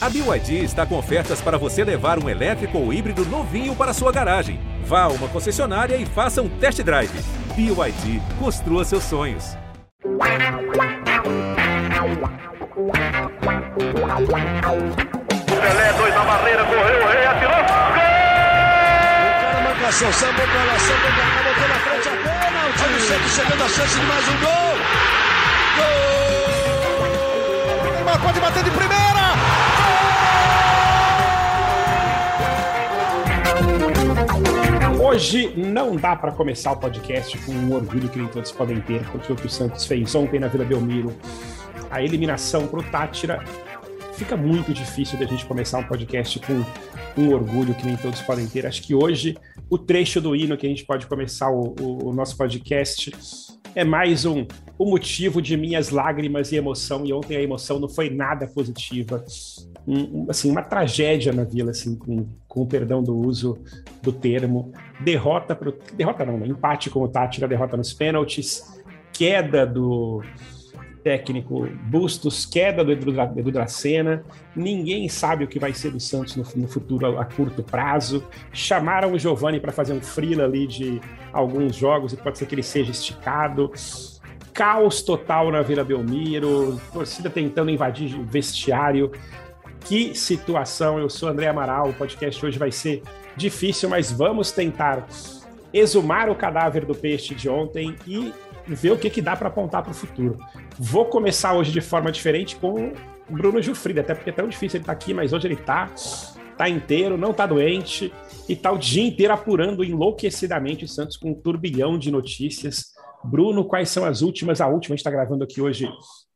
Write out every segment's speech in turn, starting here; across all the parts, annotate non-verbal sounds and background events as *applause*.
A BYD está com ofertas para você levar um elétrico ou híbrido novinho para sua garagem. Vá a uma concessionária e faça um test drive. BYD, construa seus sonhos. Pelé, dois na barreira, correu, o rei atirou. Gol! O cara marcação, sambou pra lá, sambou pra cá, botou na frente a bola. O time sempre chegando a chance de mais um gol. Gol! Neymar pode bater de primeira. Hoje não dá para começar o podcast com um orgulho que nem todos podem ter, porque o que o Santos fez ontem na Vila Belmiro, a eliminação para o Tátira, fica muito difícil da gente começar um podcast com um orgulho que nem todos podem ter. Acho que hoje o trecho do hino que a gente pode começar o, o, o nosso podcast é mais um o motivo de minhas lágrimas e emoção. E ontem a emoção não foi nada positiva. Um, assim, uma tragédia na Vila, assim, com, com o perdão do uso do termo. Derrota derrota não, né? empate com o Tátira, derrota nos pênaltis, queda do técnico Bustos, queda do Edu, Edu Dracena, ninguém sabe o que vai ser do Santos no, no futuro a, a, curto prazo. Chamaram o Giovani para fazer um freela ali de alguns jogos e pode ser que ele seja esticado. Caos total na Vila Belmiro, torcida tentando invadir o vestiário. Que situação! Eu sou André Amaral, o podcast hoje vai ser difícil, mas vamos tentar exumar o cadáver do peixe de ontem e ver o que, que dá para apontar para o futuro. Vou começar hoje de forma diferente com o Bruno Gilfrida, até porque é tão difícil ele estar tá aqui, mas hoje ele está, tá inteiro, não tá doente e tá o dia inteiro apurando enlouquecidamente o Santos com um turbilhão de notícias. Bruno, quais são as últimas? A última, a gente está gravando aqui hoje,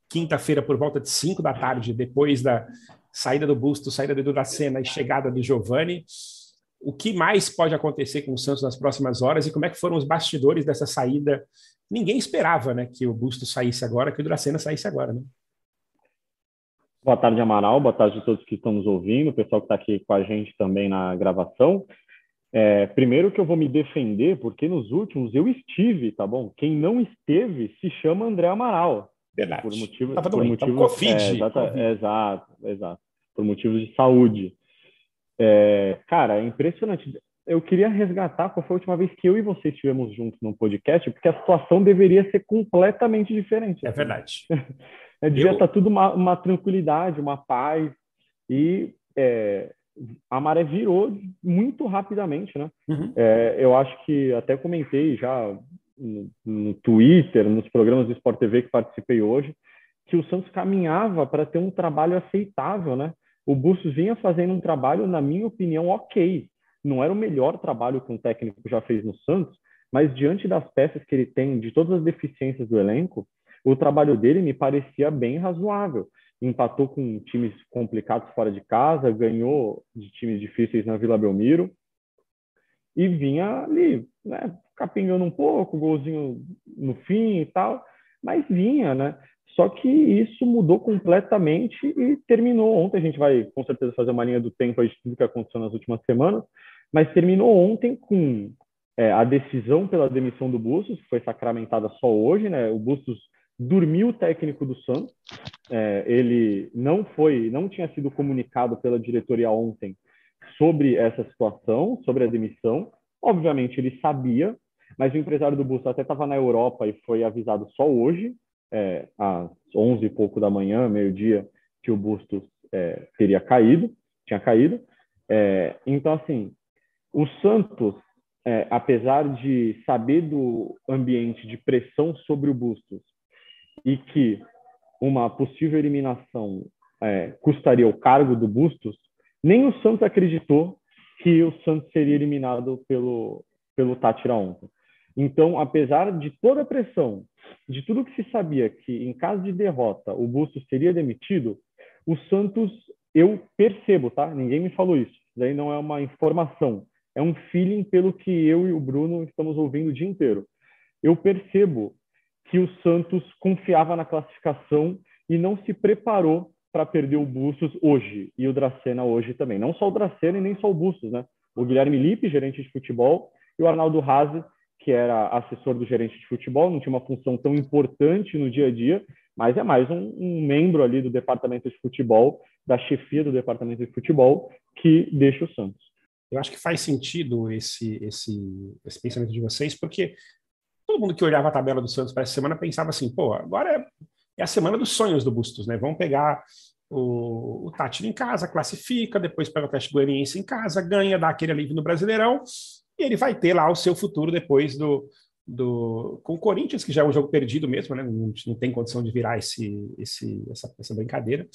quinta-feira, por volta de 5 da tarde, depois da saída do Busto, saída do Edu da Cena e chegada do Giovani. O que mais pode acontecer com o Santos nas próximas horas e como é que foram os bastidores dessa saída ninguém esperava né, que o Busto saísse agora, que o Dracena saísse agora. Né? Boa tarde, Amaral. Boa tarde a todos que estão nos ouvindo, o pessoal que está aqui com a gente também na gravação. É, primeiro que eu vou me defender, porque nos últimos eu estive, tá bom? Quem não esteve se chama André Amaral. Verdade. Por motivo, Tava por doente, motivos, tava COVID, é, exata, COVID. exato, exato. Por motivos de saúde. É, cara, é impressionante eu queria resgatar qual foi a última vez que eu e você estivemos juntos num podcast, porque a situação deveria ser completamente diferente. É verdade. *laughs* é, devia eu... estar tudo uma, uma, tranquilidade, uma paz, e é, a maré virou muito rapidamente, né? Uhum. É, eu acho que até comentei já no, no Twitter, nos programas do Sport TV que participei hoje, que o Santos caminhava para ter um trabalho aceitável, né? O Bustos vinha fazendo um trabalho, na minha opinião, ok não era o melhor trabalho que um técnico já fez no Santos, mas diante das peças que ele tem, de todas as deficiências do elenco, o trabalho dele me parecia bem razoável. Empatou com times complicados fora de casa, ganhou de times difíceis na Vila Belmiro e vinha ali, né, capingando um pouco, golzinho no fim e tal, mas vinha, né? Só que isso mudou completamente e terminou ontem. A gente vai com certeza fazer uma linha do tempo aí de tudo que aconteceu nas últimas semanas, mas terminou ontem com é, a decisão pela demissão do Bustos, que foi sacramentada só hoje, né? O Bustos dormiu o técnico do Santos. É, ele não foi, não tinha sido comunicado pela diretoria ontem sobre essa situação, sobre a demissão. Obviamente ele sabia, mas o empresário do Bustos até estava na Europa e foi avisado só hoje é, às 11 e pouco da manhã, meio-dia, que o Bustos é, teria caído, tinha caído. É, então, assim, o Santos, é, apesar de saber do ambiente de pressão sobre o Bustos e que uma possível eliminação é, custaria o cargo do Bustos, nem o Santos acreditou que o Santos seria eliminado pelo, pelo Tátira ontem. Então, apesar de toda a pressão, de tudo que se sabia que em caso de derrota o Bustos seria demitido, o Santos, eu percebo, tá? Ninguém me falou isso. Isso daí não é uma informação. É um feeling pelo que eu e o Bruno estamos ouvindo o dia inteiro. Eu percebo que o Santos confiava na classificação e não se preparou para perder o Bustos hoje e o Dracena hoje também. Não só o Dracena e nem só o Bustos, né? O Guilherme Lippe, gerente de futebol, e o Arnaldo Haze, que era assessor do gerente de futebol, não tinha uma função tão importante no dia a dia, mas é mais um, um membro ali do departamento de futebol da chefia do departamento de futebol que deixa o Santos. Eu acho que faz sentido esse, esse, esse pensamento de vocês, porque todo mundo que olhava a tabela do Santos para essa semana pensava assim, pô, agora é, é a semana dos sonhos do Bustos, né? Vamos pegar o, o Tátira em casa, classifica, depois pega o Teste Goianiense em casa, ganha, dá aquele alívio no Brasileirão, e ele vai ter lá o seu futuro depois do, do com o Corinthians, que já é um jogo perdido mesmo, né? Não, não tem condição de virar esse, esse, essa, essa brincadeira.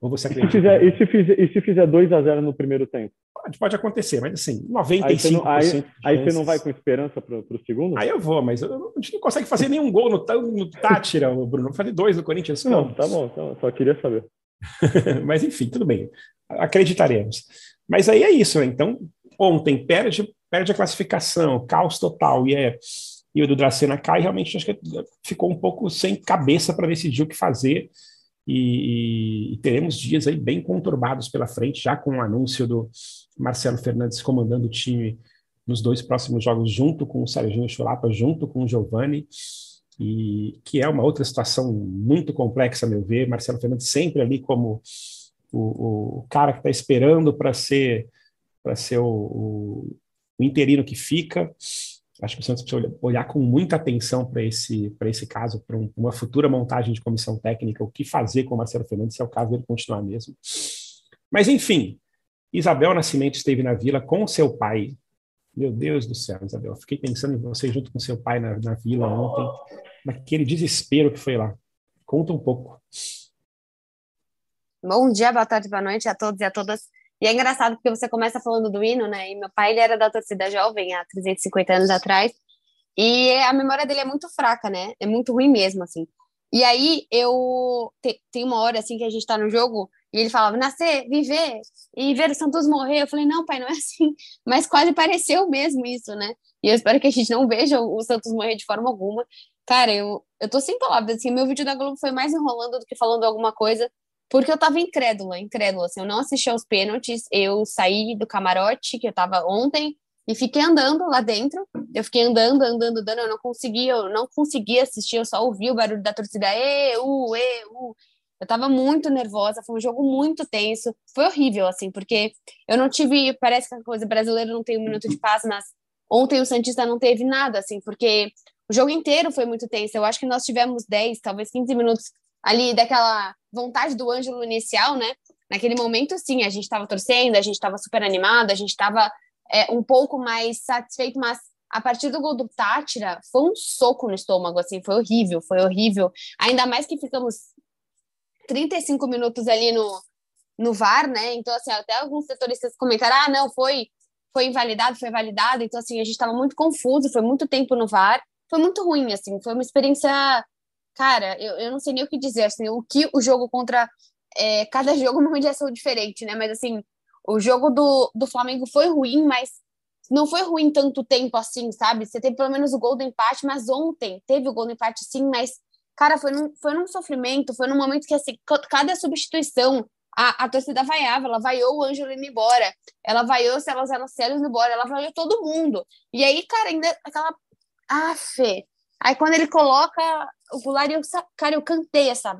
Ou você acredita? E se fizer, e se fizer, e se fizer 2 a 0 no primeiro tempo? Pode, pode acontecer, mas assim, 95%. Aí você não, aí, aí você não vai com esperança para o segundo? Aí eu vou, mas eu, a gente não consegue fazer nenhum gol no, no Tátira, Bruno. Fazer dois no Corinthians. Não, tá bom, tá bom, só queria saber. *laughs* mas enfim, tudo bem. Acreditaremos. Mas aí é isso, né? Então, ontem perde, perde a classificação, caos total, e é e o do Dracena cai, realmente acho que ficou um pouco sem cabeça para decidir o que fazer e, e, teremos dias aí bem conturbados pela frente, já com o anúncio do Marcelo Fernandes comandando o time nos dois próximos jogos, junto com o Serginho Chulapa, junto com o Giovani, e que é uma outra situação muito complexa, a meu ver. Marcelo Fernandes sempre ali como o, o cara que está esperando para ser para ser o, o interino que fica, Acho que o Santos precisa olhar com muita atenção para esse, esse caso, para um, uma futura montagem de comissão técnica, o que fazer com o Marcelo Fernandes, se é o caso dele continuar mesmo. Mas, enfim, Isabel Nascimento esteve na vila com seu pai. Meu Deus do céu, Isabel, fiquei pensando em você junto com seu pai na, na vila ontem, naquele desespero que foi lá. Conta um pouco. Bom dia, boa tarde, boa noite a todos e a todas e é engraçado porque você começa falando do hino, né? E meu pai, ele era da torcida jovem há 350 anos atrás. E a memória dele é muito fraca, né? É muito ruim mesmo, assim. E aí eu tem uma hora assim que a gente tá no jogo e ele falava nascer, viver e ver o Santos morrer. Eu falei não, pai, não é assim. *laughs* Mas quase pareceu mesmo isso, né? E eu espero que a gente não veja o Santos morrer de forma alguma. Cara, eu eu tô sem palavras assim. Meu vídeo da Globo foi mais enrolando do que falando alguma coisa porque eu tava incrédula, incrédula, assim, eu não assisti aos pênaltis, eu saí do camarote, que eu tava ontem, e fiquei andando lá dentro, eu fiquei andando, andando, andando, eu não conseguia, eu não conseguia assistir, eu só ouvi o barulho da torcida, eu tava muito nervosa, foi um jogo muito tenso, foi horrível, assim, porque eu não tive, parece que a coisa brasileira não tem um minuto de paz, mas ontem o Santista não teve nada, assim, porque o jogo inteiro foi muito tenso, eu acho que nós tivemos 10, talvez 15 minutos ali daquela vontade do Ângelo inicial, né? Naquele momento, sim, a gente estava torcendo, a gente estava super animado, a gente estava é, um pouco mais satisfeito, mas a partir do gol do Tátira, foi um soco no estômago, assim, foi horrível, foi horrível. Ainda mais que ficamos 35 minutos ali no, no VAR, né? Então, assim, até alguns setoristas comentaram, ah, não, foi, foi invalidado, foi validado. Então, assim, a gente estava muito confuso, foi muito tempo no VAR. Foi muito ruim, assim, foi uma experiência cara, eu, eu não sei nem o que dizer, assim, o que o jogo contra é, cada *laughs* jogo numa direção diferente, né? Mas assim, o jogo do, do Flamengo foi ruim, mas não foi ruim tanto tempo assim, sabe? Você teve pelo menos o gol do empate, mas ontem teve o gol do empate sim, mas, cara, foi num, foi num sofrimento, foi num momento que, assim, cada substituição, a, a torcida vaiava, ela vaiou o Ângelo indo embora, ela vaiou o Celso Célios indo embora, ela vaiou todo mundo. E aí, cara, ainda aquela. Ah, Fê, Aí quando ele coloca o Goulart, eu, cara, eu cantei essa.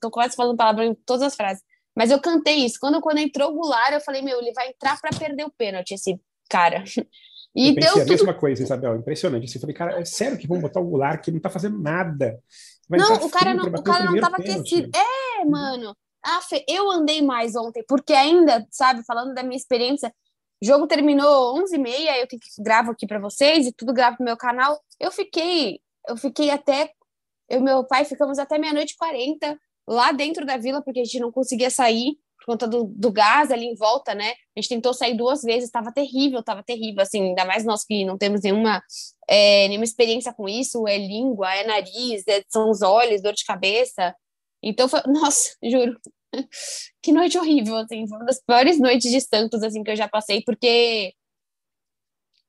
Tô quase falando palavra em todas as frases. Mas eu cantei isso. Quando, quando entrou o Goulart, eu falei, meu, ele vai entrar para perder o pênalti, esse cara. *laughs* E eu deu tudo... a mesma coisa, Isabel, impressionante. Assim, eu falei, cara, é sério que vão botar o Goulart que não tá fazendo nada? Vai não, o cara não, o cara não tava aquecido. É, mano. Ah, Fê, eu andei mais ontem, porque ainda, sabe, falando da minha experiência, o jogo terminou 11h30, eu que gravo aqui para vocês e tudo gravo no meu canal. Eu fiquei eu fiquei até. Eu e meu pai ficamos até meia-noite e quarenta lá dentro da vila, porque a gente não conseguia sair por conta do, do gás ali em volta, né? A gente tentou sair duas vezes, estava terrível, estava terrível, assim, ainda mais nós que não temos nenhuma, é, nenhuma experiência com isso, é língua, é nariz, é, são os olhos, dor de cabeça. Então foi, *laughs* nossa, juro, *laughs* que noite horrível, assim, foi uma das piores noites de Santos, assim, que eu já passei, porque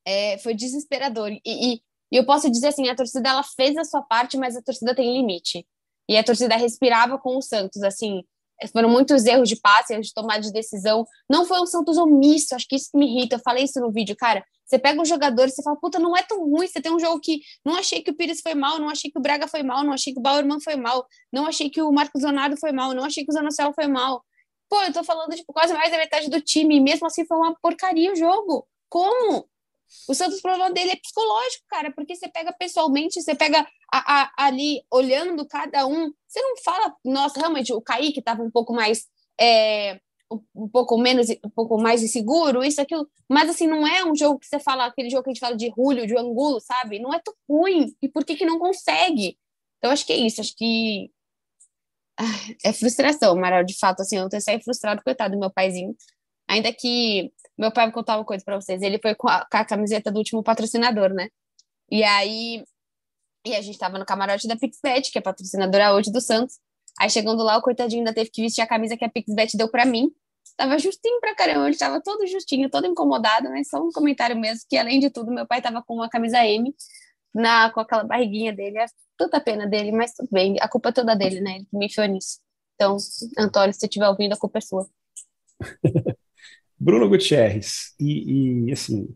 é, foi desesperador. E, e, e eu posso dizer assim, a torcida ela fez a sua parte, mas a torcida tem limite. E a torcida respirava com o Santos, assim, foram muitos erros de passe, erros de tomada de decisão. Não foi um Santos omisso, acho que isso que me irrita. Eu falei isso no vídeo, cara. Você pega um jogador e você fala, puta, não é tão ruim. Você tem um jogo que não achei que o Pires foi mal, não achei que o Braga foi mal, não achei que o Bauerman foi mal, não achei que o Marcos Leonardo foi mal, não achei que o Zanocelo foi mal. Pô, eu tô falando, tipo, quase mais da metade do time, e mesmo assim foi uma porcaria o jogo. Como? O Santos, problema dele é psicológico, cara, porque você pega pessoalmente, você pega a, a, ali olhando cada um, você não fala, nossa, realmente, o Kaique tava um pouco mais. É, um pouco menos, um pouco mais inseguro, isso, aquilo. Mas assim, não é um jogo que você fala, aquele jogo que a gente fala de Julio, de Angulo, sabe? Não é tão ruim. E por que que não consegue? Então, acho que é isso, acho que é frustração, Amaral, de fato, assim, eu tô sempre frustrado, coitado do meu paizinho. Ainda que meu pai vai contar uma coisa para vocês, ele foi com a, com a, camiseta do último patrocinador, né? E aí, e a gente tava no camarote da Pixbet, que é patrocinadora hoje do Santos. Aí chegando lá, o coitadinho ainda teve que vestir a camisa que a Pixbet deu para mim. Tava justinho pra caramba, ele tava todo justinho, todo incomodado, mas só um comentário mesmo, que além de tudo, meu pai tava com uma camisa M, na, com aquela barriguinha dele, é tanta pena dele, mas tudo bem, a culpa é toda dele, né? Ele me enfiou nisso. Então, Antônio, se você estiver ouvindo, a culpa é sua. *laughs* Bruno Gutierrez, e, e, assim,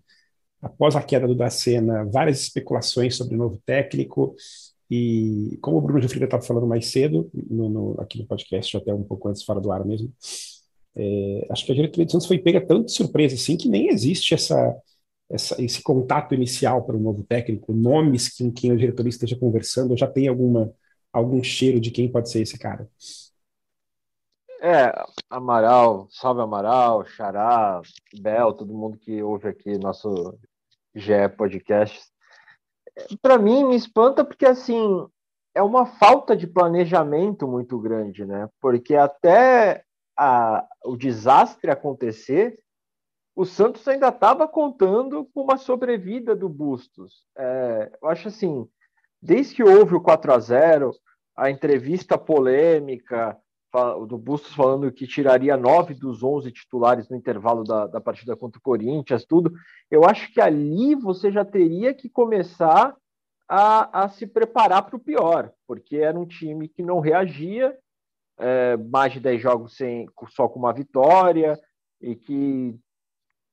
após a queda do Dacena, várias especulações sobre o novo técnico, e como o Bruno de Frida estava falando mais cedo, no, no, aqui no podcast, até um pouco antes, fora do ar mesmo, é, acho que a diretoria do Santos foi pega tanto de surpresa assim que nem existe essa, essa, esse contato inicial para o novo técnico, nomes com quem a diretoria esteja conversando, já tem alguma, algum cheiro de quem pode ser esse cara? É, Amaral, salve Amaral, Xará, Bel, todo mundo que ouve aqui nosso GE Podcast. Para mim, me espanta porque, assim, é uma falta de planejamento muito grande, né? Porque até a, o desastre acontecer, o Santos ainda estava contando com uma sobrevida do Bustos. É, eu acho assim, desde que houve o 4 a 0 a entrevista polêmica do Bustos falando que tiraria nove dos onze titulares no intervalo da, da partida contra o Corinthians, tudo, eu acho que ali você já teria que começar a, a se preparar para o pior, porque era um time que não reagia, é, mais de dez jogos sem, só com uma vitória, e que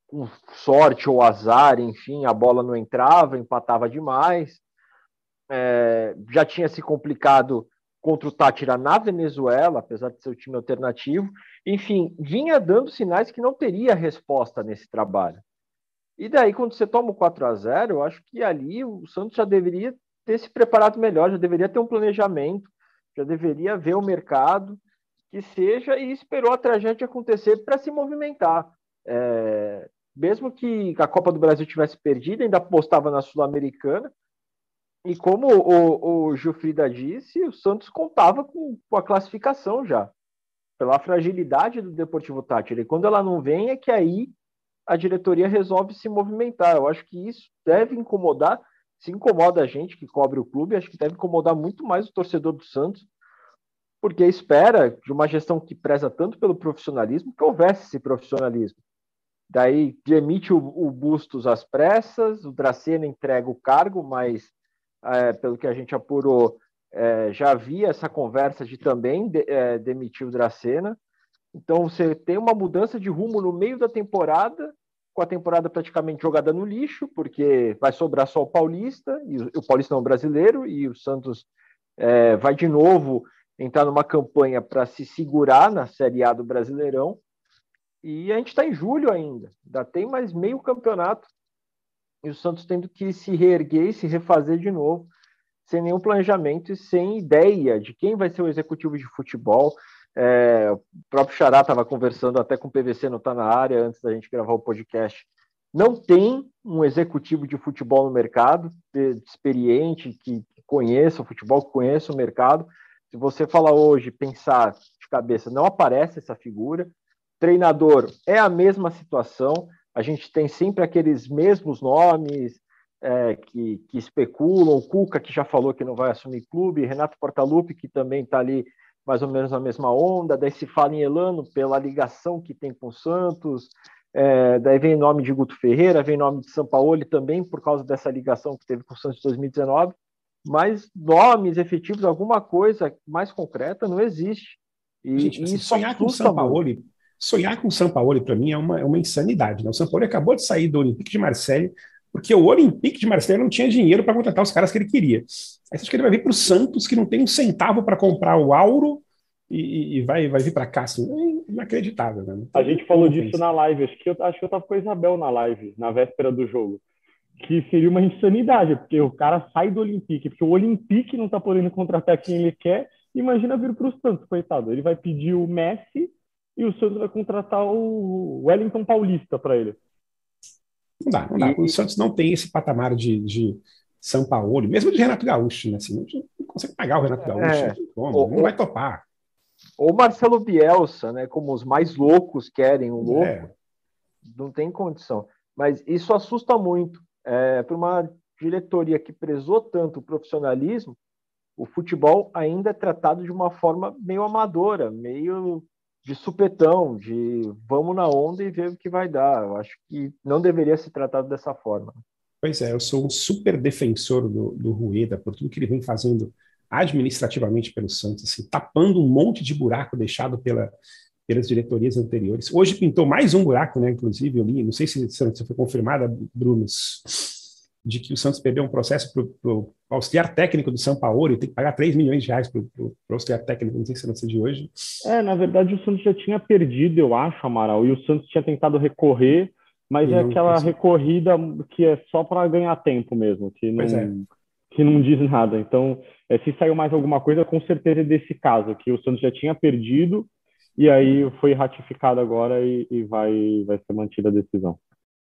com sorte ou azar, enfim, a bola não entrava, empatava demais. É, já tinha se complicado contra o Tátira na Venezuela, apesar de ser o time alternativo. Enfim, vinha dando sinais que não teria resposta nesse trabalho. E daí, quando você toma o 4 a 0 eu acho que ali o Santos já deveria ter se preparado melhor, já deveria ter um planejamento, já deveria ver o mercado que seja e esperou a tragédia acontecer para se movimentar. É, mesmo que a Copa do Brasil tivesse perdido, ainda apostava na Sul-Americana. E como o, o Gilfrida disse, o Santos contava com, com, a classificação já, pela fragilidade do Deportivo Tátira. E quando ela não vem, é que aí a diretoria resolve se movimentar. Eu acho que isso deve incomodar, se incomoda a gente que cobre o clube, acho que deve incomodar muito mais o torcedor do Santos, porque espera de uma gestão que preza tanto pelo profissionalismo que houvesse esse profissionalismo. Daí demite o, o Bustos às pressas, o Dracena entrega o cargo, mas é, pelo que a gente apurou, é, já havia essa conversa de também de, é, demitir o Dracena. Então você tem uma mudança de rumo no meio da temporada, com a temporada praticamente jogada no lixo, porque vai sobrar só o Paulista, e o, o Paulista não brasileiro, e o Santos é, vai de novo entrar numa campanha para se segurar na Série A do Brasileirão. E a gente está em julho ainda, ainda tem mais meio campeonato. E o Santos tendo que se reerguer e se refazer de novo, sem nenhum planejamento e sem ideia de quem vai ser o executivo de futebol. É, o próprio Xará estava conversando até com o PVC, não está na área, antes da gente gravar o podcast. Não tem um executivo de futebol no mercado, experiente, que conheça o futebol, que conheça o mercado. Se você falar hoje, pensar de cabeça, não aparece essa figura. Treinador é a mesma situação, a gente tem sempre aqueles mesmos nomes é, que, que, especulam, o Cuca, que já falou que não vai assumir clube, Renato Portaluppi, que também está ali mais ou menos na mesma onda, daí se fala em Elano pela ligação que tem com o Santos, é, daí vem o nome de Guto Ferreira, vem o nome de Sampaoli também, por causa dessa ligação que teve com o Santos em 2019, mas nomes efetivos, alguma coisa mais concreta, não existe. E, Gente, e sonhar com o Sampaoli, sonhar com o São Paulo, para mim, é uma, é uma insanidade. Né? O São Paulo acabou de sair do Olympique de Marseille, porque o Olympique de Marseille não tinha dinheiro para contratar os caras que ele queria. Aí você acha que ele vai vir para o Santos, que não tem um centavo para comprar o Auro, e, e, vai, vai vir para cá. Assim. inacreditável. Né? A gente falou disso na live, acho que eu, acho que eu tava com a Isabel na live, na véspera do jogo. Que seria uma insanidade, porque o cara sai do Olympique, porque o Olympique não tá podendo contratar quem ele quer, imagina vir para o Santos, coitado. Ele vai pedir o Messi e o Santos vai contratar o Wellington Paulista para ele. Não dá, não dá. E, o Santos não tem esse patamar de, de São Paulo, mesmo de Renato Gaúcho, né? Assim, não consegue pagar o Renato Gaúcho, é, não, não vai topar. Ou Marcelo Bielsa, né? Como os mais loucos querem um louco, é. não tem condição. Mas isso assusta muito. É, para uma diretoria que prezou tanto o profissionalismo, o futebol ainda é tratado de uma forma meio amadora, meio de supetão, de vamos na onda e ver o que vai dar. Eu acho que não deveria ser tratado dessa forma. Pois é, eu sou um super defensor do, do Rueda por tudo que ele vem fazendo administrativamente pelo Santos, assim, tapando um monte de buraco deixado pela, pelas diretorias anteriores. Hoje pintou mais um buraco, né? Inclusive, eu li, não sei se, se foi confirmada, Bruno, de que o Santos perdeu um processo para o auxiliar técnico do São Paulo e tem que pagar 3 milhões de reais para o auxiliar técnico, não sei se é notícia de hoje. É, na verdade, o Santos já tinha perdido, eu acho, Amaral, e o Santos tinha tentado recorrer, mas e é aquela conseguiu. recorrida que é só para ganhar tempo mesmo, que não, é. que não diz nada. Então, é, se saiu mais alguma coisa, com certeza é desse caso, que o Santos já tinha perdido e aí foi ratificado agora e, e vai, vai ser mantida a decisão.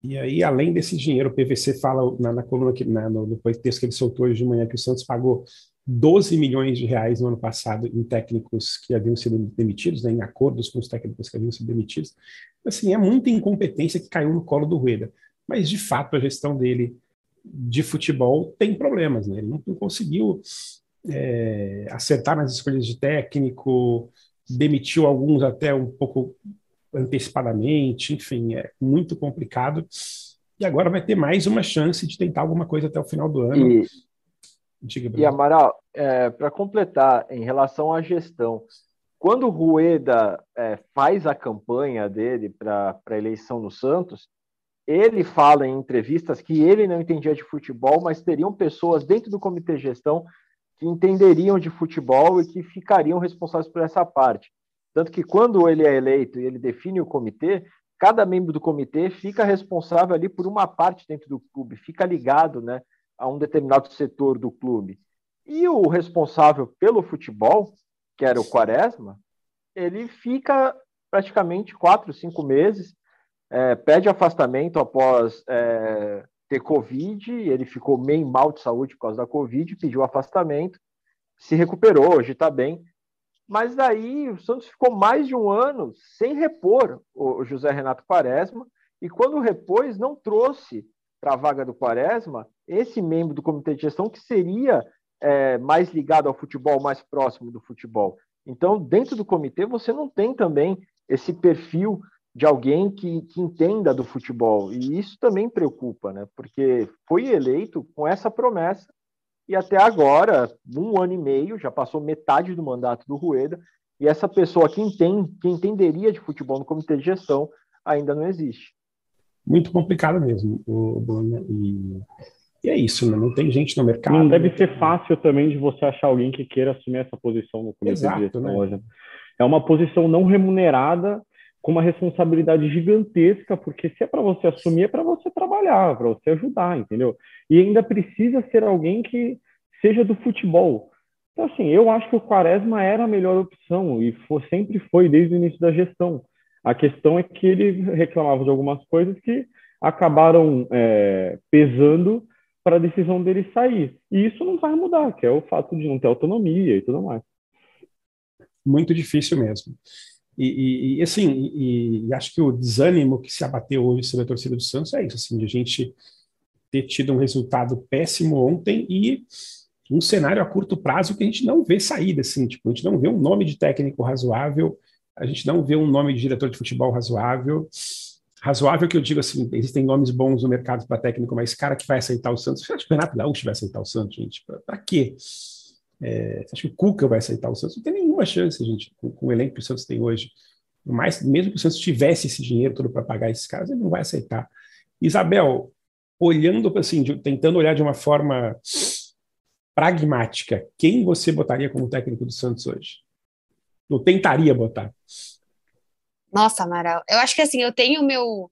E aí, além desse dinheiro, o PVC fala na, na coluna, que, na, no, no texto que ele soltou hoje de manhã, que o Santos pagou 12 milhões de reais no ano passado em técnicos que haviam sido demitidos, né, em acordos com os técnicos que haviam sido demitidos. Assim, é muita incompetência que caiu no colo do Rueda. Mas, de fato, a gestão dele de futebol tem problemas. Né? Ele não, não conseguiu é, acertar nas escolhas de técnico, demitiu alguns até um pouco antecipadamente, enfim, é muito complicado. E agora vai ter mais uma chance de tentar alguma coisa até o final do ano. E, Diga, e Amaral, é, para completar, em relação à gestão, quando o Rueda é, faz a campanha dele para a eleição no Santos, ele fala em entrevistas que ele não entendia de futebol, mas teriam pessoas dentro do comitê de gestão que entenderiam de futebol e que ficariam responsáveis por essa parte. Tanto que quando ele é eleito e ele define o comitê, cada membro do comitê fica responsável ali por uma parte dentro do clube, fica ligado né, a um determinado setor do clube. E o responsável pelo futebol, que era o Quaresma, ele fica praticamente quatro, cinco meses, é, pede afastamento após é, ter Covid, ele ficou meio mal de saúde por causa da Covid, pediu afastamento, se recuperou, hoje está bem. Mas daí o Santos ficou mais de um ano sem repor o José Renato Quaresma, e quando repôs, não trouxe para a vaga do Quaresma esse membro do comitê de gestão que seria é, mais ligado ao futebol, mais próximo do futebol. Então, dentro do comitê, você não tem também esse perfil de alguém que, que, entenda do futebol. E isso também preocupa, né? Porque foi eleito com essa promessa e até agora, um ano e meio, já passou metade do mandato do Rueda, e essa pessoa que entende, que entenderia de futebol no comitê de gestão ainda não existe. Muito complicado mesmo, o Bruno. E, e é isso, né? não tem gente no mercado. Não deve ser fácil também de você achar alguém que queira assumir essa posição no comitê Exato, de gestão né? hoje. É uma posição não remunerada com uma responsabilidade gigantesca, porque se é para você assumir, é para você trabalhar, para você ajudar, entendeu? E ainda precisa ser alguém que seja do futebol. Então, assim, eu acho que o Quaresma era a melhor opção e foi, sempre foi desde o início da gestão. A questão é que ele reclamava de algumas coisas que acabaram é, pesando para a decisão dele sair. E isso não vai mudar, que é o fato de não ter autonomia e tudo mais. Muito difícil mesmo. E, e, e assim, e, e, acho que o desânimo que se abateu hoje sobre a torcida do Santos é isso, assim, de a gente ter tido um resultado péssimo ontem e um cenário a curto prazo que a gente não vê saída, assim, tipo, a gente não vê um nome de técnico razoável, a gente não vê um nome de diretor de futebol razoável, razoável que eu digo assim, existem nomes bons no mercado para técnico, mas cara que vai aceitar o Santos, acha que o Renato Gaúcho vai aceitar o Santos, gente? Para quê? É, você acha que o Cuca vai aceitar o Santos? Não tem nenhuma chance, gente, com, com o elenco que o Santos tem hoje. Mas, mesmo que o Santos tivesse esse dinheiro todo para pagar esses caras, ele não vai aceitar. Isabel, olhando assim, de, tentando olhar de uma forma pragmática, quem você botaria como técnico do Santos hoje? Ou tentaria botar? Nossa, Amaral, eu acho que assim, eu tenho o meu,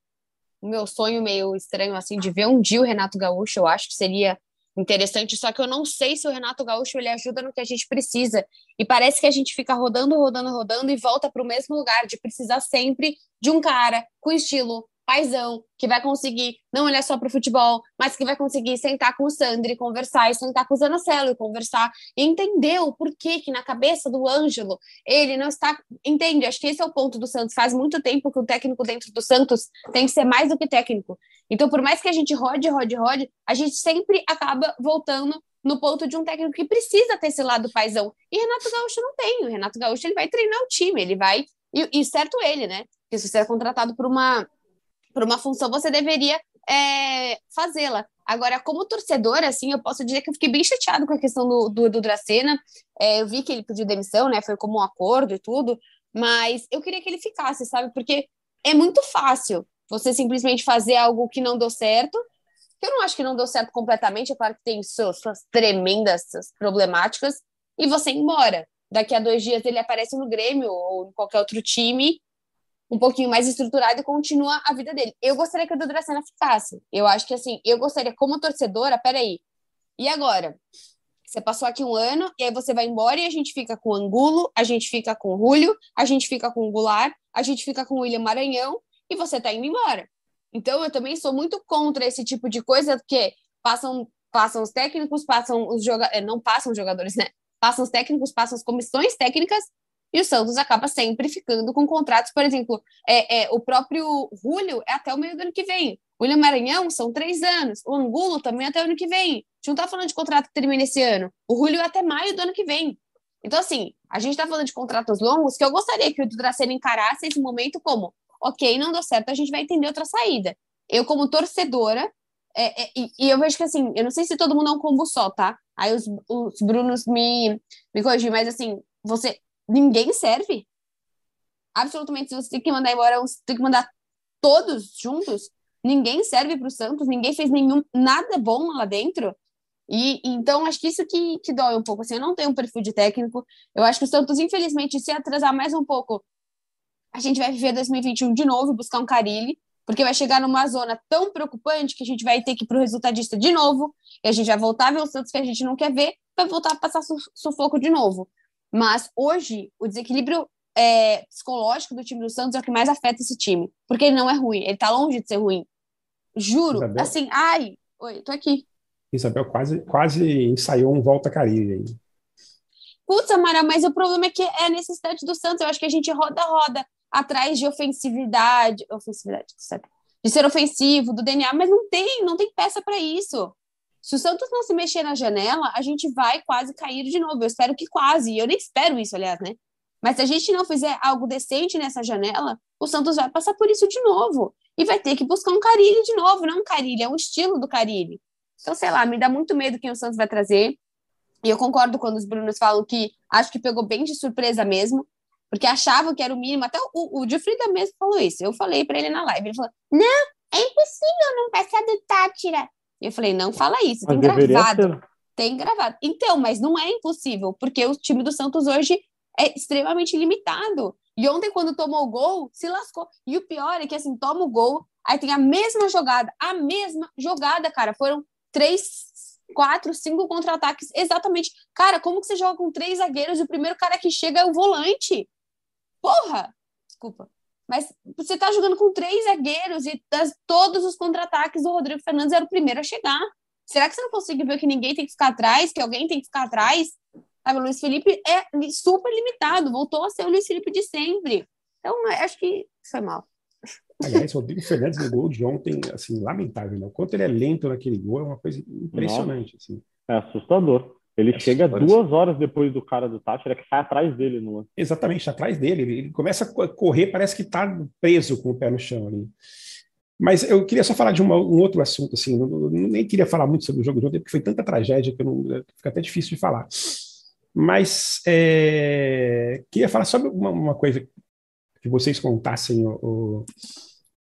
o meu sonho meio estranho, assim, de ver um dia o Renato Gaúcho, eu acho que seria interessante, só que eu não sei se o Renato Gaúcho ele ajuda no que a gente precisa. E parece que a gente fica rodando, rodando, rodando e volta para o mesmo lugar de precisar sempre de um cara com estilo paizão, que vai conseguir não olhar só para o futebol, mas que vai conseguir sentar com o Sandri, conversar, e sentar com o Zanocelo e conversar, e entender o porquê que na cabeça do Ângelo ele não está. Entende? Acho que esse é o ponto do Santos. Faz muito tempo que o técnico dentro do Santos tem que ser mais do que técnico. Então, por mais que a gente rode, rode, rode, a gente sempre acaba voltando no ponto de um técnico que precisa ter esse lado paizão. E Renato Gaúcho não tem. O Renato Gaúcho ele vai treinar o time, ele vai. E, e certo ele, né? Porque se você é contratado por uma por uma função, você deveria é, fazê-la. Agora, como torcedora, assim, eu posso dizer que eu fiquei bem chateado com a questão do, do, do Dracena. É, eu vi que ele pediu demissão, né? Foi como um acordo e tudo, mas eu queria que ele ficasse, sabe? Porque é muito fácil você simplesmente fazer algo que não deu certo. Eu não acho que não deu certo completamente, é claro que tem suas, suas tremendas problemáticas, e você ir embora. Daqui a dois dias ele aparece no Grêmio ou em qualquer outro time um pouquinho mais estruturado e continua a vida dele. Eu gostaria que o Dracena ficasse. Eu acho que assim, eu gostaria, como torcedora, peraí. E agora? Você passou aqui um ano e aí você vai embora e a gente fica com o Angulo, a gente fica com o Julio, a gente fica com o Goulart, a gente fica com o William Maranhão e você tá indo embora. Então eu também sou muito contra esse tipo de coisa, porque passam, passam os técnicos, passam os jogadores, eh, não passam os jogadores, né? Passam os técnicos, passam as comissões técnicas e o Santos acaba sempre ficando com contratos, por exemplo, é, é, o próprio Julio é até o meio do ano que vem. O William Maranhão são três anos. O Angulo também é até o ano que vem. A gente não está falando de contrato que termina esse ano. O Julio é até maio do ano que vem. Então, assim, a gente está falando de contratos longos que eu gostaria que o Dracena encarasse esse momento como, ok, não deu certo, a gente vai entender outra saída. Eu, como torcedora, é, é, e, e, eu vejo que, assim, eu não sei se todo mundo é um combo só, tá? Aí os, os Brunos me, me corrigem, mas, assim, você ninguém serve. Absolutamente, se você tem que mandar embora, você tem que mandar todos juntos. Ninguém serve para o Santos, ninguém fez nenhum nada bom lá dentro. E então acho que isso que, que dói um pouco. Assim, eu não tenho um perfil de técnico. Eu acho que o Santos, infelizmente, se atrasar mais um pouco, a gente vai viver 2021 de novo, buscar um Carilli, porque vai chegar numa zona tão preocupante que a gente vai ter que ir para o resultadista de novo, e a gente vai voltar a ver o Santos que a gente não quer ver, vai voltar a passar sufoco de novo. Mas hoje, o desequilíbrio é, psicológico do time do Santos é o que mais afeta esse time. Porque ele não é ruim, ele tá longe de ser ruim. Juro, Isabel, assim, ai, oi, tô aqui. Isabel quase, quase ensaiou um volta Caribe aí. Putz, Amaral, mas o problema é que é a necessidade do Santos. Eu acho que a gente roda-roda atrás de ofensividade, ofensividade, certo? De ser ofensivo, do DNA, mas não tem, não tem peça para isso. Se o Santos não se mexer na janela, a gente vai quase cair de novo. Eu espero que quase, eu nem espero isso, aliás, né? Mas se a gente não fizer algo decente nessa janela, o Santos vai passar por isso de novo. E vai ter que buscar um Carilli de novo, não um Carilli, é um estilo do Carilli. Então, sei lá, me dá muito medo quem o Santos vai trazer. E eu concordo quando os Brunos falam que acho que pegou bem de surpresa mesmo, porque achavam que era o mínimo. Até o, o Gilfrida mesmo falou isso. Eu falei para ele na live. Ele falou: não, é impossível não passar do Tátira. Eu falei, não fala isso, tem gravado. Tem gravado. Então, mas não é impossível, porque o time do Santos hoje é extremamente limitado. E ontem, quando tomou o gol, se lascou. E o pior é que, assim, toma o gol, aí tem a mesma jogada, a mesma jogada, cara. Foram três, quatro, cinco contra-ataques, exatamente. Cara, como que você joga com três zagueiros e o primeiro cara que chega é o volante? Porra! Desculpa. Mas você está jogando com três zagueiros e das, todos os contra-ataques do Rodrigo Fernandes era o primeiro a chegar. Será que você não consegue ver que ninguém tem que ficar atrás, que alguém tem que ficar atrás? Sabe, o Luiz Felipe é super limitado, voltou a ser o Luiz Felipe de sempre. Então, acho que foi mal. Aliás, o Rodrigo Fernandes no gol de ontem, assim, lamentável, né? O quanto ele é lento naquele gol é uma coisa impressionante, Nossa. assim. É assustador. Ele é chega duas horas depois do cara do Tátira que sai atrás dele no Exatamente, atrás dele. Ele começa a correr, parece que está preso com o pé no chão ali. Mas eu queria só falar de uma, um outro assunto, assim, não, nem queria falar muito sobre o jogo de ontem, porque foi tanta tragédia que não, fica até difícil de falar. Mas é, queria falar sobre uma, uma, coisa que vocês contassem, o,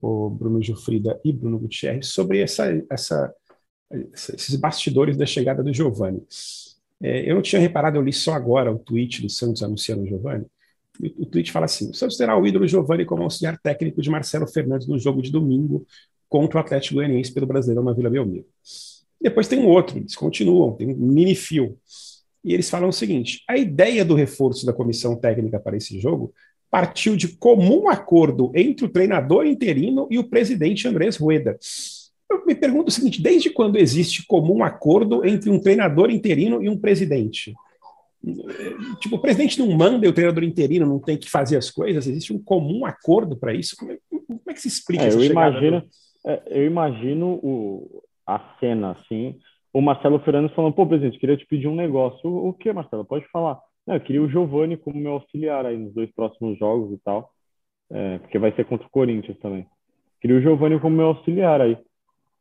o, o Bruno Gilfrida e Bruno Gutierrez, sobre essa, essa, esses bastidores da chegada do Giovanni. É, eu não tinha reparado, eu li só agora o tweet do Santos anunciando o Giovanni, O, o tweet fala assim: o Santos terá o ídolo Giovanni como auxiliar técnico de Marcelo Fernandes no jogo de domingo contra o Atlético Goianiense pelo Brasileirão na Vila Belmiro. Depois tem um outro, eles continuam, tem um mini fio. E eles falam o seguinte: a ideia do reforço da comissão técnica para esse jogo partiu de comum acordo entre o treinador interino e o presidente Andrés Rueda. Eu me pergunto o seguinte: desde quando existe comum acordo entre um treinador interino e um presidente? Tipo, o presidente não manda e o treinador interino não tem que fazer as coisas? Existe um comum acordo para isso? Como é, como é, que se explica é, eu imagino, do... é, eu imagino o, a cena assim, o Marcelo Fernandes falando, pô, presidente, queria te pedir um negócio. O, o que, Marcelo? Pode falar. Não, eu queria o Giovani como meu auxiliar aí nos dois próximos jogos e tal, é, porque vai ser contra o Corinthians também. Queria o Giovani como meu auxiliar aí.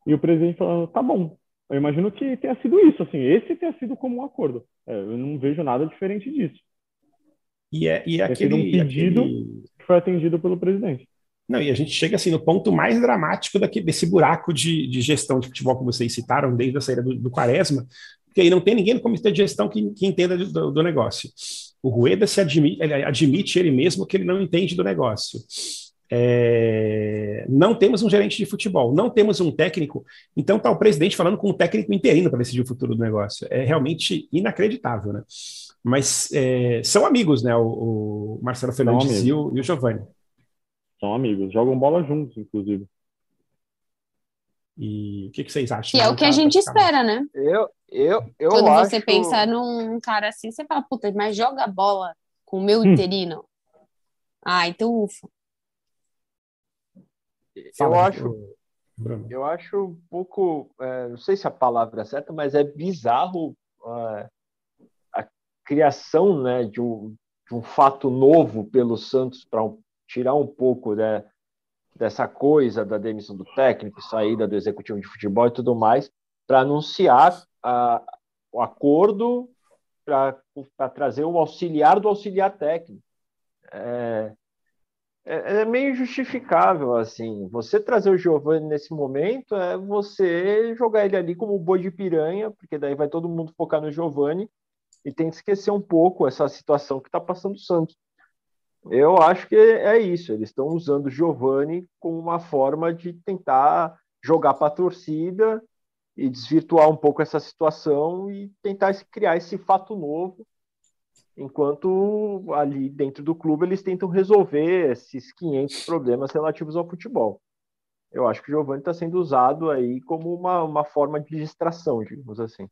E o presidente falando, tá bom. Eu imagino que tenha sido isso, assim, esse tenha sido como um acordo. É, eu não vejo nada diferente disso. E é, e é aquele, um pedido aquele... que foi atendido pelo presidente. Não, e a gente chega assim no ponto mais dramático daqui, desse buraco de, de gestão de futebol que vocês citaram desde a saída do, do Quaresma, porque aí não tem ninguém no comitê de gestão que, que entenda do, do, negócio. O Rueda se admite ele, admite ele mesmo que ele não entende do negócio. É, não temos um gerente de futebol, não temos um técnico, então está o presidente falando com o técnico interino para decidir o futuro do negócio. É realmente inacreditável, né? Mas é, são amigos, né? O, o Marcelo Fernandes e o, e o Giovanni. São amigos, jogam bola juntos, inclusive. E o que, que vocês acham? Que é o que a gente espera, né? Eu, eu, eu Quando acho... você pensa num cara assim, você fala, puta, mas joga bola com o meu hum. interino. Ah, então ufa. Eu acho, eu acho um pouco, é, não sei se a palavra é certa, mas é bizarro é, a criação né, de, um, de um fato novo pelo Santos para um, tirar um pouco né, dessa coisa da demissão do técnico, saída do executivo de futebol e tudo mais, para anunciar a, o acordo para trazer o auxiliar do auxiliar técnico. É, é, é, meio justificável, assim. Você trazer o Giovanni nesse momento é você jogar ele ali como boi de piranha, porque daí vai todo mundo focar no Giovanni e tem que esquecer um pouco essa situação que está passando o Santos. Eu acho que é isso. Eles estão usando o Giovani como uma forma de tentar jogar para a torcida e desvirtuar um pouco essa situação e tentar criar esse fato novo, enquanto ali dentro do clube eles tentam resolver esses 500 problemas relativos ao futebol. Eu acho que o Giovani está sendo usado aí como uma, uma forma de distração, digamos assim.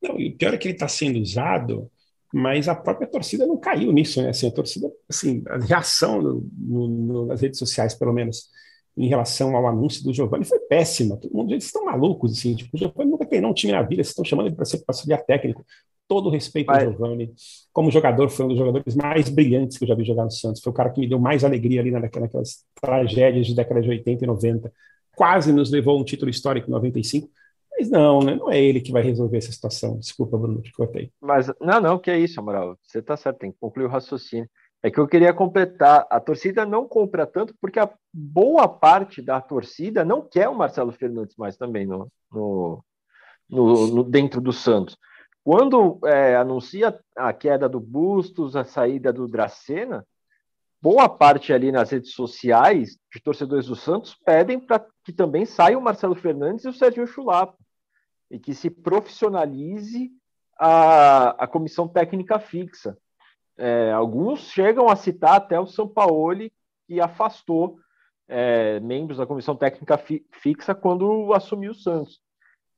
Não, e o pior é que ele está sendo usado mas a própria torcida não caiu nisso, né? Assim, a torcida, assim, a reação no, no, nas redes sociais, pelo menos, em relação ao anúncio do Giovanni foi péssima. Todo mundo, eles estão malucos, assim, tipo, o Giovanni nunca treinou um time na vida, vocês estão chamando ele para ser auxiliar técnico. Todo respeito Mas... ao Giovanni. Como jogador, foi um dos jogadores mais brilhantes que eu já vi jogar no Santos. Foi o cara que me deu mais alegria ali naquelas tragédias de décadas de 80 e 90. Quase nos levou a um título histórico em 95 mas não, né? Não é ele que vai resolver essa situação. Desculpa, Bruno, te cortei. Mas não, não, que é isso, Amaral. Você está certo, tem que concluir o raciocínio. É que eu queria completar. A torcida não compra tanto porque a boa parte da torcida não quer o Marcelo Fernandes mais também no, no, no, no dentro do Santos. Quando é, anuncia a queda do Bustos, a saída do Dracena, boa parte ali nas redes sociais de torcedores do Santos pedem para que também saia o Marcelo Fernandes e o Serginho Chulapa e que se profissionalize a, a comissão técnica fixa. É, alguns chegam a citar até o São Paulo, que afastou é, membros da comissão técnica fi, fixa quando assumiu o Santos.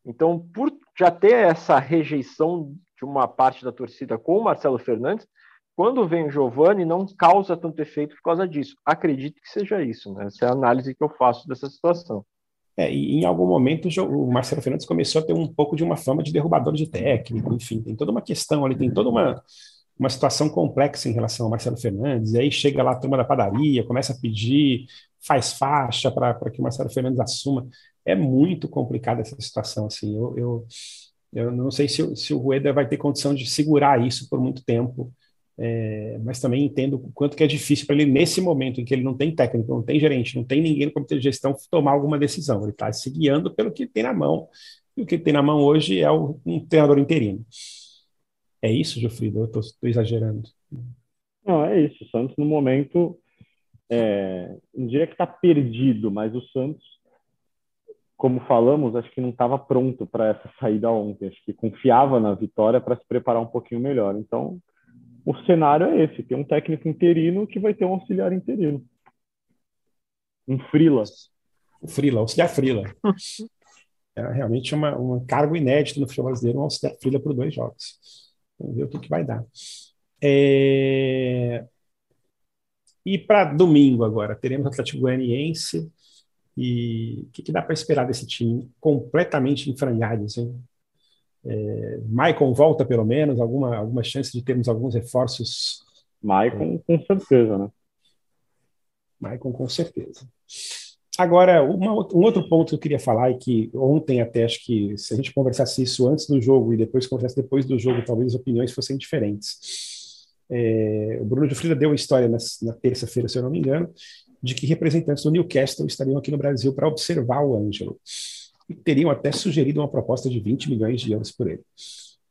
Então, por já ter essa rejeição de uma parte da torcida com o Marcelo Fernandes, quando vem o Giovani, não causa tanto efeito por causa disso. Acredito que seja isso, né? Essa é a análise que eu faço dessa situação. É, e em algum momento o Marcelo Fernandes começou a ter um pouco de uma fama de derrubador de técnico, enfim, tem toda uma questão ali, tem toda uma, uma situação complexa em relação ao Marcelo Fernandes, e aí chega lá a turma da padaria, começa a pedir, faz faixa para que o Marcelo Fernandes assuma. É muito complicada essa situação, assim, eu, eu, eu não sei se, se o Rueda vai ter condição de segurar isso por muito tempo, é, mas também entendo o quanto que é difícil para ele, nesse momento em que ele não tem técnico, não tem gerente, não tem ninguém no comitê de gestão, tomar alguma decisão. Ele está se guiando pelo que tem na mão, e o que tem na mão hoje é o, um treinador interino. É isso, Gilfrido? Eu estou exagerando. Não, é isso. O Santos, no momento, é, não diria que está perdido, mas o Santos, como falamos, acho que não estava pronto para essa saída ontem. Acho que confiava na vitória para se preparar um pouquinho melhor. Então, o cenário é esse: tem um técnico interino que vai ter um auxiliar interino. Um Frila. O Frila, auxiliar Frila. é realmente uma, um cargo inédito no futebol brasileiro, um auxiliar Frila por dois jogos. Vamos ver o que, que vai dar. É... E para domingo agora, teremos Atlético Goianiense. E o que, que dá para esperar desse time completamente em frangalhos? Hein? É, Maicon volta pelo menos, alguma, alguma chance de termos alguns reforços? Maicon com certeza, né? Maicon com certeza. Agora, uma, um outro ponto que eu queria falar, e que ontem até acho que se a gente conversasse isso antes do jogo e depois conversasse depois do jogo, talvez as opiniões fossem diferentes. É, o Bruno de Frida deu uma história na, na terça-feira, se eu não me engano, de que representantes do Newcastle estariam aqui no Brasil para observar o Ângelo. E teriam até sugerido uma proposta de 20 milhões de euros por ele.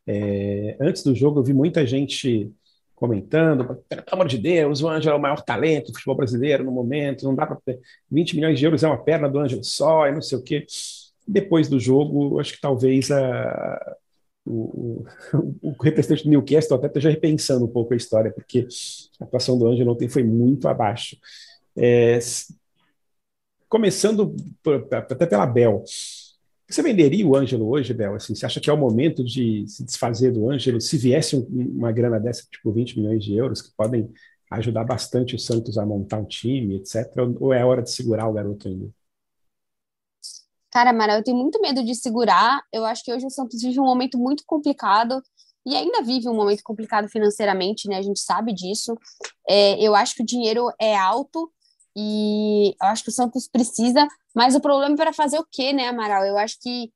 É, antes do jogo, eu vi muita gente comentando, pelo amor de Deus, o Ângelo é o maior talento do futebol brasileiro no momento, não dá para ter 20 milhões de euros é uma perna do Ângelo só, e não sei o quê. Depois do jogo, acho que talvez a, o, o, *laughs* o, representante do Newcastle até esteja repensando um pouco a história, porque a atuação do Ângelo ontem foi muito abaixo. É, começando por, até pela Bel, você venderia o Ângelo hoje, Bel? Assim, você acha que é o momento de se desfazer do Ângelo? Se viesse um, uma grana dessa, tipo 20 milhões de euros, que podem ajudar bastante o Santos a montar um time, etc., ou é hora de segurar o garoto ainda? Cara, Mara, eu tenho muito medo de segurar. Eu acho que hoje o Santos vive um momento muito complicado e ainda vive um momento complicado financeiramente, né? A gente sabe disso. É, eu acho que o dinheiro é alto e eu acho que o Santos precisa, mas o problema é para fazer o quê, né, Amaral? Eu acho que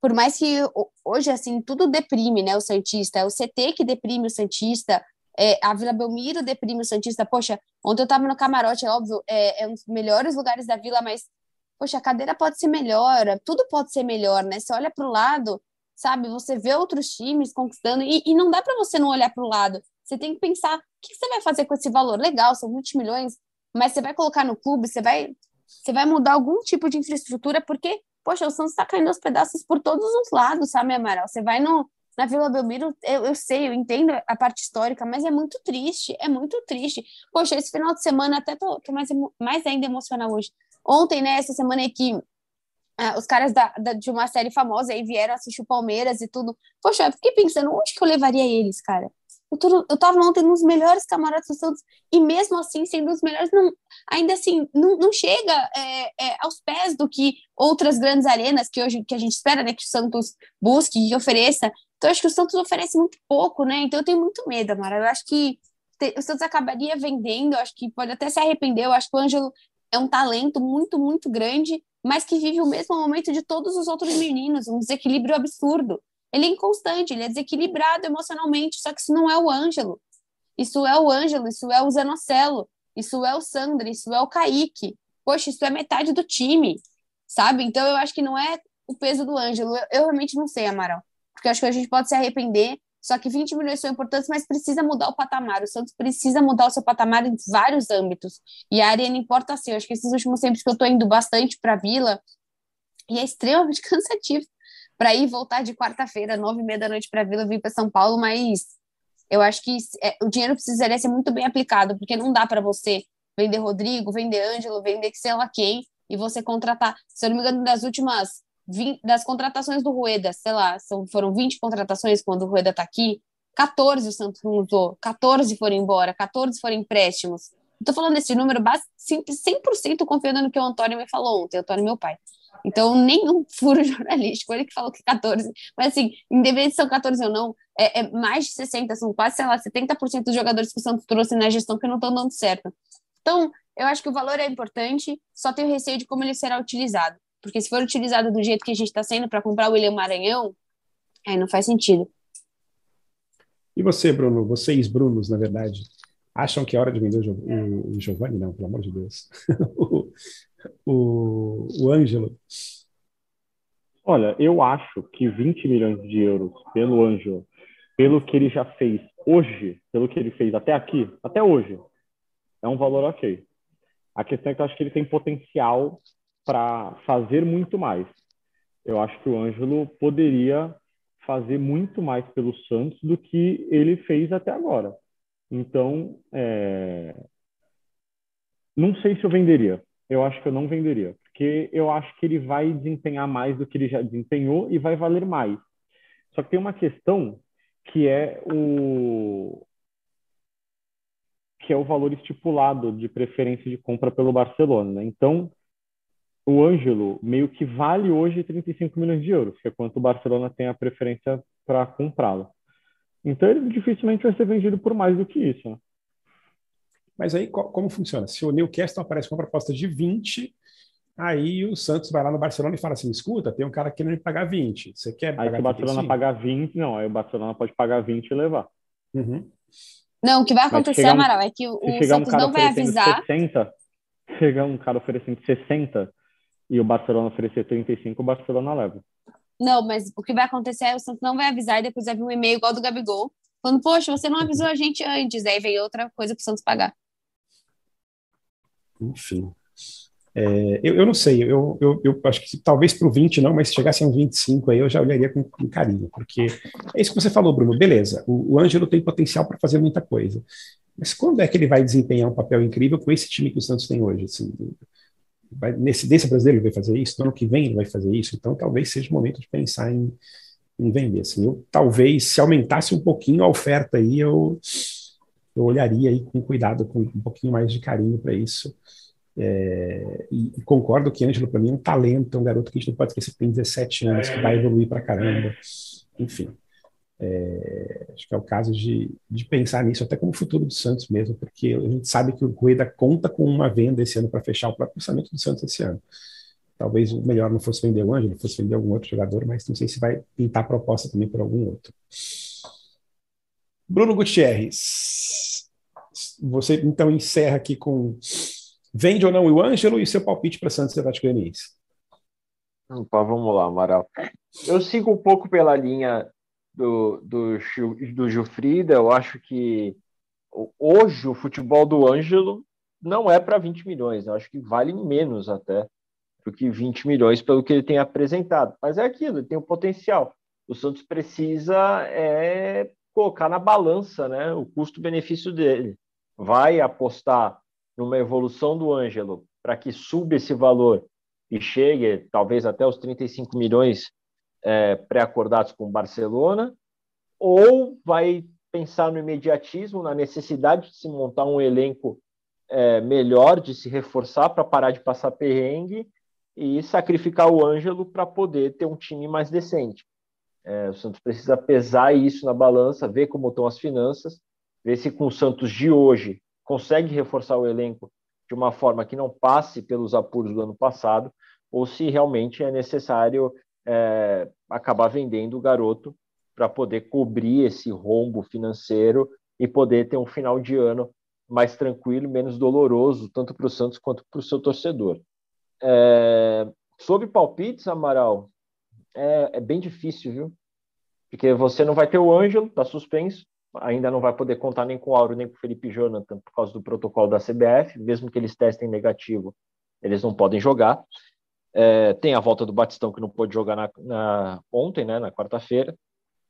por mais que hoje assim tudo deprime, né, o Santista, é o CT que deprime o Santista, é, a Vila Belmiro deprime o Santista. Poxa, ontem eu estava no camarote, é óbvio, é, é um dos melhores lugares da Vila, mas poxa, a cadeira pode ser melhor, tudo pode ser melhor, né? Você olha para o lado, sabe? Você vê outros times conquistando e, e não dá para você não olhar para o lado. Você tem que pensar o que você vai fazer com esse valor. Legal, são 20 milhões, mas você vai colocar no clube, você vai, você vai mudar algum tipo de infraestrutura, porque, poxa, o Santos está caindo aos pedaços por todos os lados, sabe, Amaral? Você vai no, na Vila Belmiro, eu, eu sei, eu entendo a parte histórica, mas é muito triste, é muito triste. Poxa, esse final de semana até tô, tô mais, mais ainda emocional hoje. Ontem, né, essa semana aqui, ah, os caras da, da, de uma série famosa aí vieram assistir o Palmeiras e tudo. Poxa, eu fiquei pensando, onde que eu levaria eles, cara? Eu, tô, eu tava ontem nos melhores camarotes do Santos, e mesmo assim, sendo os melhores, não, ainda assim, não, não chega é, é, aos pés do que outras grandes arenas que hoje que a gente espera, né, que o Santos busque e ofereça. Então, acho que o Santos oferece muito pouco, né? Então, eu tenho muito medo, Amara. Eu acho que te, o Santos acabaria vendendo, eu acho que pode até se arrepender. Eu acho que o Ângelo é um talento muito, muito grande, mas que vive o mesmo momento de todos os outros meninos, um desequilíbrio absurdo. Ele é inconstante, ele é desequilibrado emocionalmente, só que isso não é o Ângelo. Isso é o Ângelo, isso é o Zanocelo, isso é o Sandra, isso é o Kaique. Poxa, isso é metade do time, sabe? Então eu acho que não é o peso do Ângelo. Eu, eu realmente não sei, Amaral. Porque acho que a gente pode se arrepender, só que 20 milhões são importantes, mas precisa mudar o patamar. O Santos precisa mudar o seu patamar em vários âmbitos. E a Arena importa assim. Eu acho que esses últimos tempos que eu estou indo bastante para a Vila, e é extremamente *laughs* cansativo para ir voltar de quarta-feira, nove e meia da noite para a Vila, vir para São Paulo, mas eu acho que é, o dinheiro precisaria ser muito bem aplicado, porque não dá para você vender Rodrigo, vender Ângelo, vender sei lá quem, e você contratar, se eu não me engano, das últimas 20, das contratações do Rueda, sei lá, são, foram 20 contratações quando o Rueda está aqui, 14 o Santos usou, 14 foram embora, 14 foram empréstimos. Estou falando desse número 100% confiando no que o Antônio me falou ontem, Antônio meu pai. Então, nenhum *laughs* furo jornalístico, ele que falou que 14, mas assim, independente se são 14 ou não, é, é, mais de 60, são quase, sei lá, 70% dos jogadores que o Santos trouxe na gestão que não estão dando certo. Então, eu acho que o valor é importante, só tenho receio de como ele será utilizado. Porque se for utilizado do jeito que a gente está sendo para comprar o William Maranhão, aí não faz sentido. E você, Bruno, vocês, Brunos, na verdade, acham que é hora de vender o, o Giovanni? Não, pelo amor de Deus. *laughs* o, o, o Ângelo? Olha, eu acho que 20 milhões de euros pelo Ângelo, pelo que ele já fez hoje, pelo que ele fez até aqui, até hoje, é um valor ok. A questão é que eu acho que ele tem potencial para fazer muito mais. Eu acho que o Ângelo poderia fazer muito mais pelo Santos do que ele fez até agora. Então, é... não sei se eu venderia. Eu acho que eu não venderia, porque eu acho que ele vai desempenhar mais do que ele já desempenhou e vai valer mais. Só que tem uma questão que é o que é o valor estipulado de preferência de compra pelo Barcelona. Né? Então, o Ângelo meio que vale hoje 35 milhões de euros, que é quanto o Barcelona tem a preferência para comprá-lo. Então, ele dificilmente vai ser vendido por mais do que isso. Né? Mas aí, como funciona? Se o Newcastle aparece com uma proposta de 20, aí o Santos vai lá no Barcelona e fala assim: escuta, tem um cara querendo me pagar 20. Você quer Aí, se o Barcelona pagar 20, não, aí o Barcelona pode pagar 20 e levar. Uhum. Não, o que vai acontecer, Amaral, é que o, o Santos um não vai avisar. 60, chegar um cara oferecendo 60 e o Barcelona oferecer 35, o Barcelona leva. Não, mas o que vai acontecer é o Santos não vai avisar e depois vai vir um e-mail igual do Gabigol, falando, poxa, você não avisou a gente antes, aí vem outra coisa para o Santos pagar. Enfim. É, eu, eu não sei, eu, eu, eu acho que talvez para o 20 não, mas se chegasse a um 25 aí eu já olharia com, com carinho, porque é isso que você falou, Bruno, beleza, o, o Ângelo tem potencial para fazer muita coisa, mas quando é que ele vai desempenhar um papel incrível com esse time que o Santos tem hoje? Assim, vai, brasileiro ele vai fazer isso, no ano que vem ele vai fazer isso, então talvez seja o momento de pensar em, em vender. Assim, eu, talvez se aumentasse um pouquinho a oferta aí, eu, eu olharia aí com cuidado, com um pouquinho mais de carinho para isso. É, e, e, concordo que Ângelo, para mim, é um talento, é um garoto que a gente não pode esquecer que tem 17 anos, que vai evoluir para caramba. Enfim, é, acho que é o caso de, de pensar nisso, até como futuro do Santos mesmo, porque a gente sabe que o Rueda conta com uma venda esse ano para fechar o próprio orçamento do Santos esse ano. Talvez o melhor não fosse vender o Ângelo, fosse vender algum outro jogador, mas não sei se vai pintar proposta também por algum outro. Bruno Gutierrez, você então encerra aqui com Vende ou não o Ângelo e seu palpite para Santos e Atlético Goianiense? Opa, vamos lá, Amaral. Eu sigo um pouco pela linha do, do, do Gilfrida. Eu acho que hoje o futebol do Ângelo não é para 20 milhões. Eu acho que vale menos até do que 20 milhões pelo que ele tem apresentado. Mas é aquilo, ele tem o potencial. O Santos precisa é, colocar na balança né, o custo-benefício dele. Vai apostar numa evolução do Ângelo para que suba esse valor e chegue talvez até os 35 milhões é, pré-acordados com o Barcelona, ou vai pensar no imediatismo, na necessidade de se montar um elenco é, melhor, de se reforçar para parar de passar perrengue e sacrificar o Ângelo para poder ter um time mais decente. É, o Santos precisa pesar isso na balança, ver como estão as finanças, ver se com o Santos de hoje consegue reforçar o elenco de uma forma que não passe pelos apuros do ano passado, ou se realmente é necessário é, acabar vendendo o garoto para poder cobrir esse rombo financeiro e poder ter um final de ano mais tranquilo, menos doloroso, tanto para o Santos quanto para o seu torcedor. É, sobre palpites, Amaral, é, é, bem difícil, viu? Porque você não vai ter o Ângelo, está suspenso, ainda não vai poder contar nem com o Auro nem com o Felipe Jonathan por causa do protocolo da CBF, mesmo que eles testem negativo, eles não podem jogar. É, tem a volta do Batistão que não pôde jogar na, na ontem, né, na quarta-feira.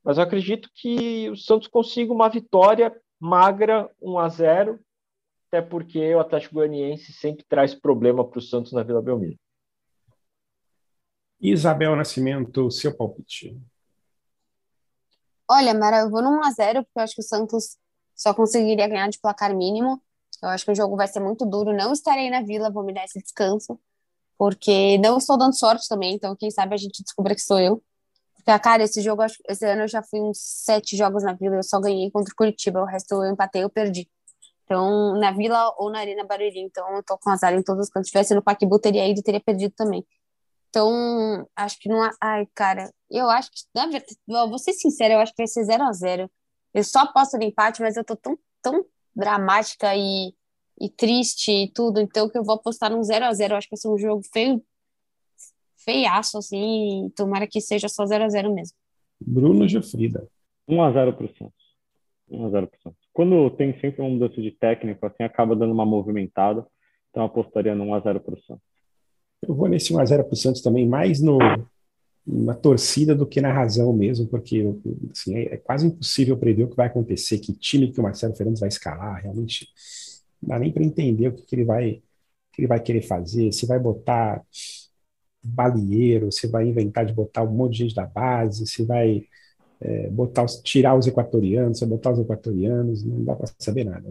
Mas eu acredito que o Santos consiga uma vitória magra, 1 a 0 até porque o Atlético Goianiense sempre traz problema para o Santos na Vila Belmiro. Isabel Nascimento, seu palpite. Olha, Mara, eu vou no 1x0, porque eu acho que o Santos só conseguiria ganhar de placar mínimo. Eu acho que o jogo vai ser muito duro. Não estarei na vila, vou me dar esse descanso, porque não estou dando sorte também, então quem sabe a gente descubra que sou eu. Porque, cara, esse jogo, esse ano eu já fui uns sete jogos na vila, eu só ganhei contra o Curitiba, o resto eu empatei, eu perdi. Então, na Vila ou na Arena Barueri. Então, eu tô com azar em todos os cantos. Se tivesse no Paquibu, teria ido, teria perdido também. Então, acho que não. Ai, cara, eu acho que. Na verdade, vou ser sincera, eu acho que vai ser 0 a 0 Eu só aposto no empate, mas eu tô tão, tão dramática e, e triste e tudo, então que eu vou apostar num 0 a 0 Eu acho que vai ser um jogo feio, feiaço, assim, e tomara que seja só 0 a 0 mesmo. Bruno Gilfrida. 1 a 0 pro Santos. 1x0 pro Santos. Quando tem sempre uma mudança de técnico, assim, acaba dando uma movimentada. Então apostaria no 1x0 pro Santos. Eu vou nesse 1x0 pro Santos também, mais no, na torcida do que na razão mesmo, porque assim, é, é, quase impossível prever o que vai acontecer, que time que o Marcelo Fernandes vai escalar, realmente não dá nem para entender o que, que, ele vai que ele vai querer fazer, se vai botar balieiro, se vai inventar de botar um monte de gente da base, se vai é, botar os, tirar os equatorianos, se vai botar os equatorianos, não dá para saber nada.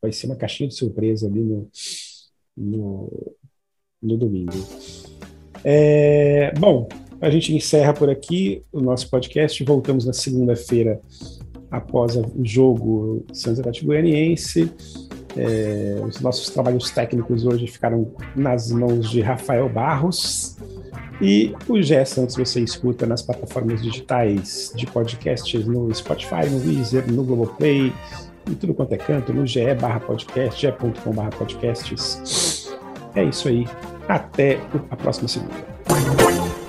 Vai ser uma caixinha de surpresa ali no, no, no domingo. É, bom, a gente encerra por aqui o nosso podcast. Voltamos na segunda-feira após o jogo Santos Atlético Goianiense. É, os nossos trabalhos técnicos hoje ficaram nas mãos de Rafael Barros. E o Gé Santos você escuta nas plataformas digitais de podcasts no Spotify, no Weezer, no Globoplay, em tudo quanto é canto, no ge barra podcast, ge.com barra podcasts. É isso aí. Até a próxima segunda.